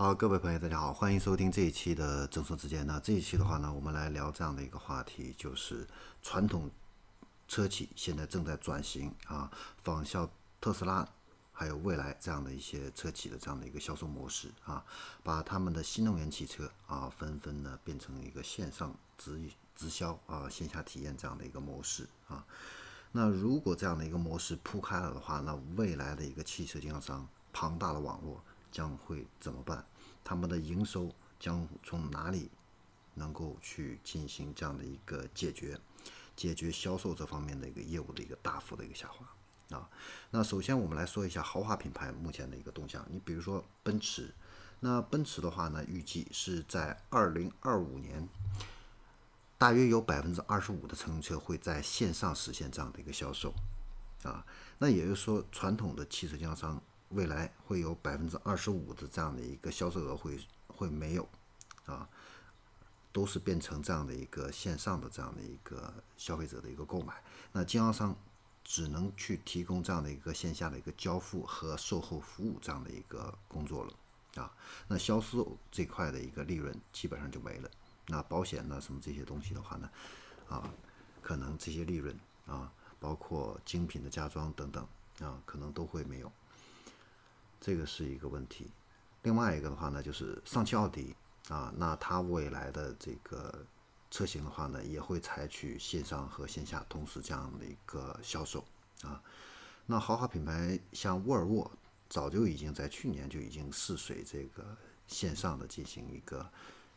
好，各位朋友，大家好，欢迎收听这一期的正说之间。那这一期的话呢，我们来聊这样的一个话题，就是传统车企现在正在转型啊，仿效特斯拉还有蔚来这样的一些车企的这样的一个销售模式啊，把他们的新能源汽车啊，纷纷呢变成一个线上直直销啊，线下体验这样的一个模式啊。那如果这样的一个模式铺开了的话，那未来的一个汽车经销商庞大的网络。将会怎么办？他们的营收将从哪里能够去进行这样的一个解决？解决销售这方面的一个业务的一个大幅的一个下滑啊。那首先我们来说一下豪华品牌目前的一个动向。你比如说奔驰，那奔驰的话呢，预计是在二零二五年，大约有百分之二十五的乘用车会在线上实现这样的一个销售啊。那也就是说，传统的汽车经销商。未来会有百分之二十五的这样的一个销售额会会没有，啊，都是变成这样的一个线上的这样的一个消费者的一个购买，那经销商只能去提供这样的一个线下的一个交付和售后服务这样的一个工作了，啊，那销售这块的一个利润基本上就没了，那保险呢什么这些东西的话呢，啊，可能这些利润啊，包括精品的家装等等啊，可能都会没有。这个是一个问题，另外一个的话呢，就是上汽奥迪啊，那它未来的这个车型的话呢，也会采取线上和线下同时这样的一个销售啊。那豪华品牌像沃尔沃，早就已经在去年就已经试水这个线上的进行一个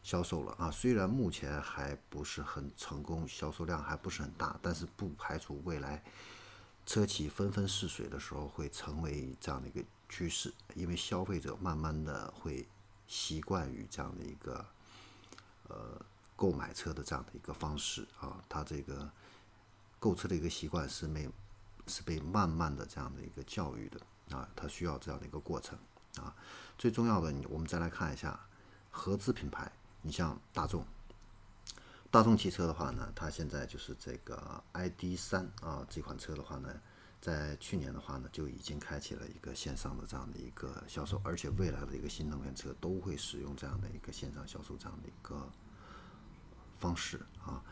销售了啊。虽然目前还不是很成功，销售量还不是很大，但是不排除未来车企纷纷试水的时候会成为这样的一个。趋势，因为消费者慢慢的会习惯于这样的一个呃购买车的这样的一个方式啊，他这个购车的一个习惯是没是被慢慢的这样的一个教育的啊，他需要这样的一个过程啊。最重要的，你我们再来看一下合资品牌，你像大众，大众汽车的话呢，它现在就是这个 ID 三啊这款车的话呢。在去年的话呢，就已经开启了一个线上的这样的一个销售，而且未来的一个新能源车都会使用这样的一个线上销售这样的一个方式啊。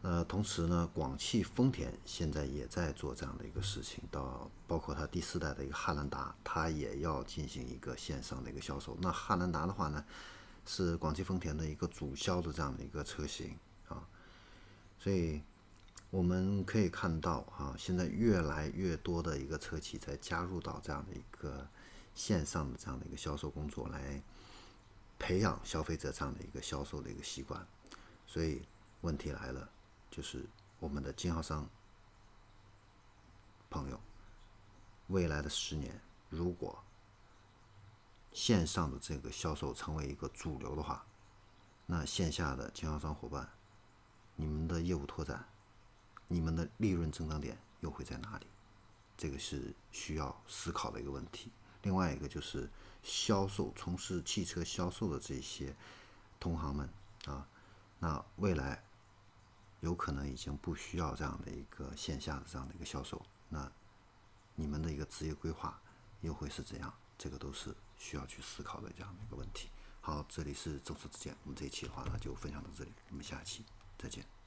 呃，同时呢，广汽丰田现在也在做这样的一个事情，到包括它第四代的一个汉兰达，它也要进行一个线上的一个销售。那汉兰达的话呢，是广汽丰田的一个主销的这样的一个车型啊，所以。我们可以看到啊，现在越来越多的一个车企在加入到这样的一个线上的这样的一个销售工作，来培养消费者这样的一个销售的一个习惯。所以问题来了，就是我们的经销商朋友，未来的十年，如果线上的这个销售成为一个主流的话，那线下的经销商伙伴，你们的业务拓展。你们的利润增长点又会在哪里？这个是需要思考的一个问题。另外一个就是销售，从事汽车销售的这些同行们啊，那未来有可能已经不需要这样的一个线下的这样的一个销售。那你们的一个职业规划又会是怎样？这个都是需要去思考的这样的一个问题。好，这里是周四之间，我们这一期的话呢就分享到这里，我们下期再见。